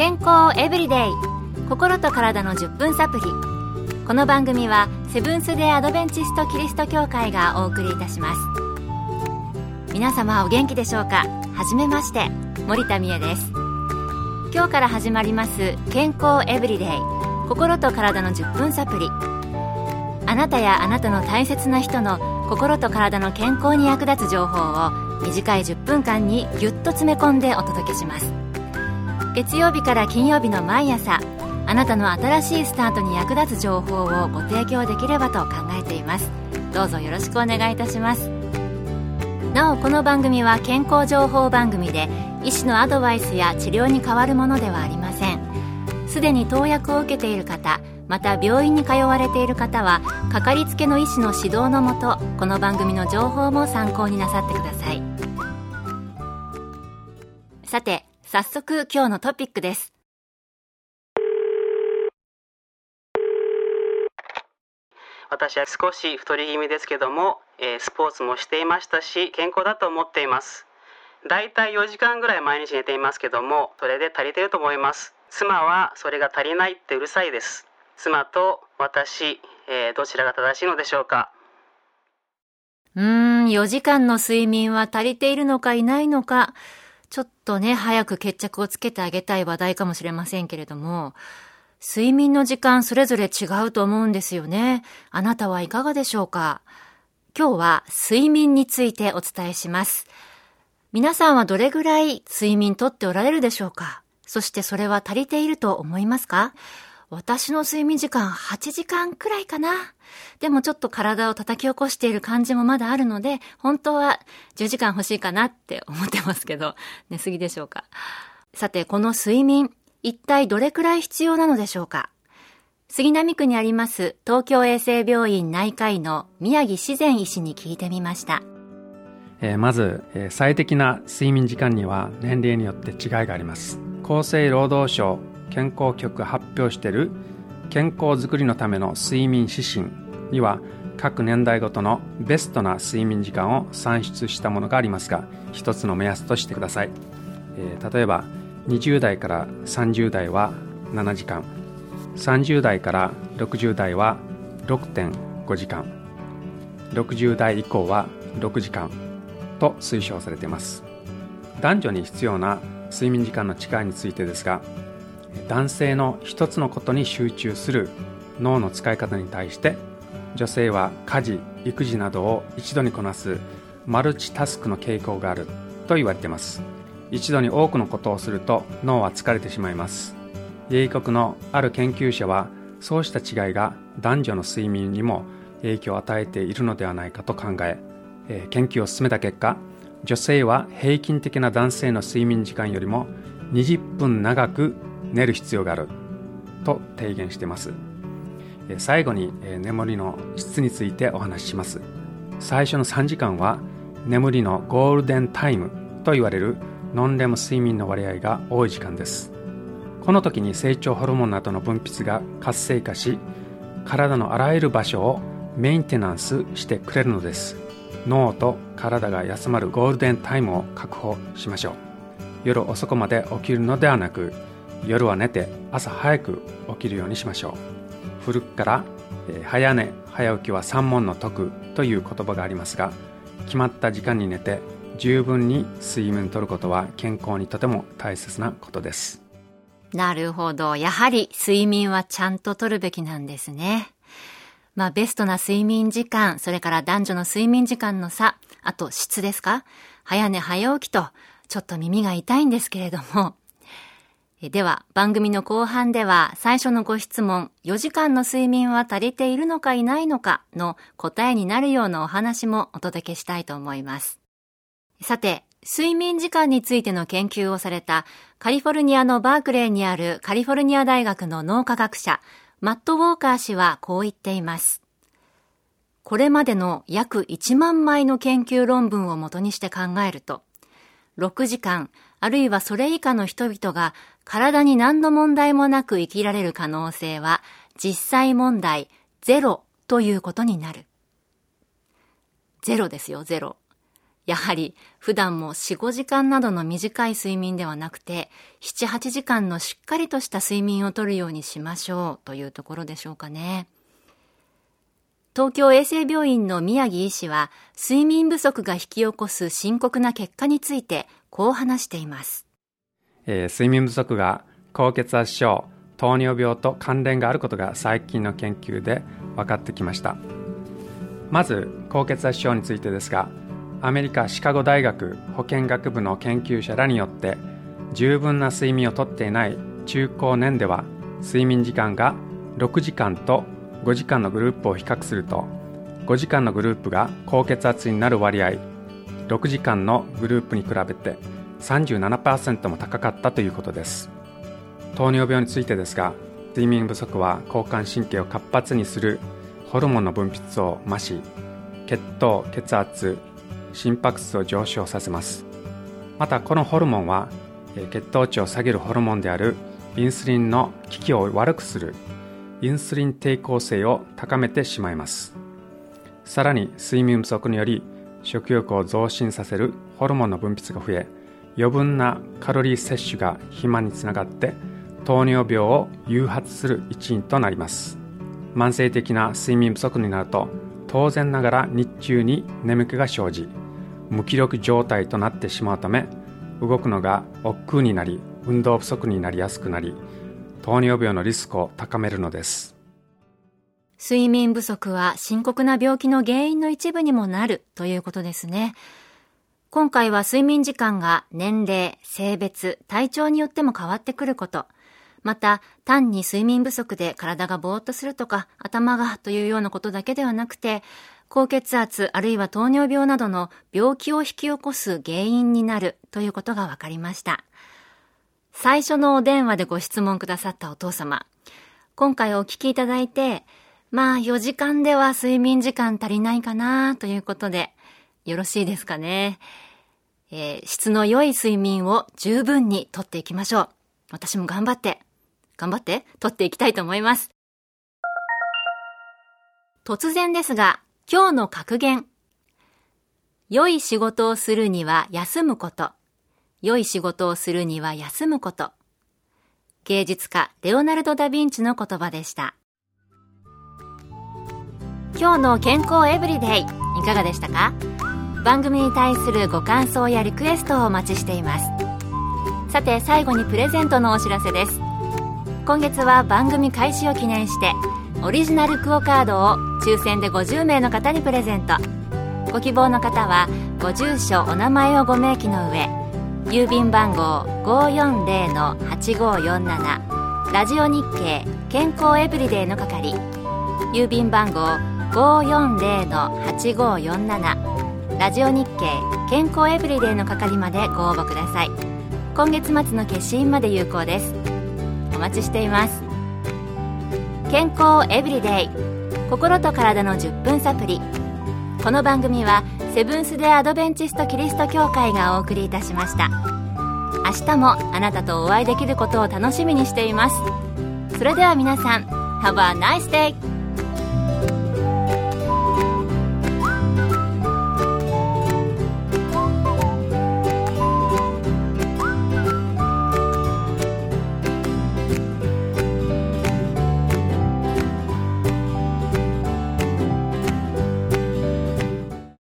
健康エブリデイ。心と体の10分サプリこの番組はセブンス・デ・アドベンチスト・キリスト教会がお送りいたします。皆様お元気でしょうか？はじめまして森田美恵です。今日から始まります健康エブリデイ。心と体の10分サプリあなたやあなたの大切な人の心と体の健康に役立つ情報を短い10分間にぎゅっと詰め込んでお届けします。月曜日から金曜日の毎朝あなたの新しいスタートに役立つ情報をご提供できればと考えています。どうぞよろしくお願いいたします。なおこの番組は健康情報番組で医師のアドバイスや治療に変わるものではありません。すでに投薬を受けている方また病院に通われている方はかかりつけの医師の指導のもとこの番組の情報も参考になさってください。さて早速今日のトピックです。私は少し太り気味ですけども、えースポーツもしていましたし健康だと思っています。だいたい4時間ぐらい毎日寝ていますけどもそれで足りていると思います。妻はそれが足りないってうるさいです。妻と私、えーどちらが正しいのでしょうか。うーん4時間の睡眠は足りているのかいないのかちょっとね早く決着をつけてあげたい話題かもしれませんけれども睡眠の時間それぞれ違うと思うんですよね。あなたはいかがでしょうか？今日は睡眠についてお伝えします。皆さんはどれぐらい睡眠とっておられるでしょうか？そしてそれは足りていると思いますか？私の睡眠時間8時間くらいかな。でもちょっと体を叩き起こしている感じもまだあるので、本当は10時間欲しいかなって思ってますけど、寝すぎでしょうか。さて、この睡眠、一体どれくらい必要なのでしょうか杉並区にあります東京衛生病院内科医の宮城自然医師に聞いてみました。えーまず、えー最適な睡眠時間には年齢によって違いがあります厚生労働省健康局発表している健康づくりのための睡眠指針には各年代ごとのベストな睡眠時間を算出したものがありますが一つの目安としてください、えー例えば20代から30代は7時間。30代から60代は6.5時間。60代以降は6時間と推奨されています。男女に必要な睡眠時間の違いについてですが男性の一つのことに集中する脳の使い方に対して女性は家事育児などを一度にこなすマルチタスクの傾向があると言われています。一度に多くのことをすると脳は疲れてしまいます。英国のある研究者はそうした違いが男女の睡眠にも影響を与えているのではないかと考ええー研究を進めた結果女性は平均的な男性の睡眠時間よりも20分長く寝る必要がある。と提言しています。最後に眠りの質についてお話しします。最初の3時間は眠りのゴールデンタイムと言われるノンレム睡眠の割合が多い時間です。この時に成長ホルモンなどの分泌が活性化し体のあらゆる場所をメンテナンスしてくれるのです。脳と体が休まるゴールデンタイムを確保しましょう。夜遅くまで起きるのではなく夜は寝て朝早く起きるようにしましょう古くから、えー早寝早起きは三問の徳という言葉がありますが決まった時間に寝て十分に睡眠とることは健康にとても大切なことですなるほど。やはり睡眠はちゃんととるべきなんですね。まあ、ベストな睡眠時間、それから男女の睡眠時間の差、あと質ですか？早寝早起きと、ちょっと耳が痛いんですけれども。では、番組の後半では、最初のご質問、4時間の睡眠は足りているのかいないのかの答えになるようなお話もお届けしたいと思います。さて、睡眠時間についての研究をされたカリフォルニアのバークレーにあるカリフォルニア大学の脳科学者、マット・ウォーカー氏はこう言っています。これまでの約1万枚の研究論文をもとにして考えると、6時間、あるいはそれ以下の人々が体に何の問題もなく生きられる可能性は実際問題ゼロということになる。ゼロですよ、ゼロ。やはり普段も4、5時間などの短い睡眠ではなくて、7、8時間のしっかりとした睡眠をとるようにしましょうというところでしょうかね。東京衛生病院の宮城医師は、睡眠不足が引き起こす深刻な結果について、こう話しています。えー、睡眠不足が高血圧症、糖尿病と関連があることが最近の研究で分かってきました。まず、高血圧症についてですが、アメリカシカゴ大学保健学部の研究者らによって十分な睡眠をとっていない中高年では睡眠時間が6時間と5時間のグループを比較すると5時間のグループが高血圧になる割合6時間のグループに比べて37%も高かったということです。糖尿病についてですが睡眠不足は交感神経を活発にするホルモンの分泌を増し血糖血圧心拍数を上昇させます。またこのホルモンは血糖値を下げるホルモンであるインスリンの効きを悪くするインスリン抵抗性を高めてしまいます。さらに睡眠不足により食欲を増進させるホルモンの分泌が増え余分なカロリー摂取が肥満につながって糖尿病を誘発する一因となります。慢性的な睡眠不足になると当然ながら日中に眠気が生じ無気力状態となってしまうため動くのが億劫になり運動不足になりやすくなり糖尿病のリスクを高めるのです。睡眠不足は深刻な病気の原因の一部にもなるということですね。今回は睡眠時間が年齢、性別、体調によっても変わってくることまた、単に睡眠不足で体がぼーっとするとか、頭がというようなことだけではなくて、高血圧あるいは糖尿病などの病気を引き起こす原因になるということが分かりました。最初のお電話でご質問くださったお父様。今回お聞きいただいて、まあ4時間では睡眠時間足りないかなということで、よろしいですかね。えー、質の良い睡眠を十分にとっていきましょう。私も頑張って頑張って？取っていきたいと思います。突然ですが、今日の格言。良い仕事をするには休むこと。良い仕事をするには休むこと。芸術家、レオナルド・ダ・ヴィンチの言葉でした。今日の健康エブリデイ、いかがでしたか？番組に対するご感想やリクエストをお待ちしています。さて、最後にプレゼントのお知らせです。今月は番組開始を記念してオリジナルクオカードを抽選で50名の方にプレゼントご希望の方はご住所お名前をご明記の上郵便番号540-8547ラジオ日経健康エブリデイの係郵便番号540-8547ラジオ日経健康エブリデイの係までご応募ください。今月末の決心まで有効です。お待ちしています。健康エブリデイ。心と体の10分サプリこの番組はセブンス・デ・アドベンチスト・キリスト教会がお送りいたしました。明日もあなたとお会いできることを楽しみにしています。それでは皆さん Have a nice day!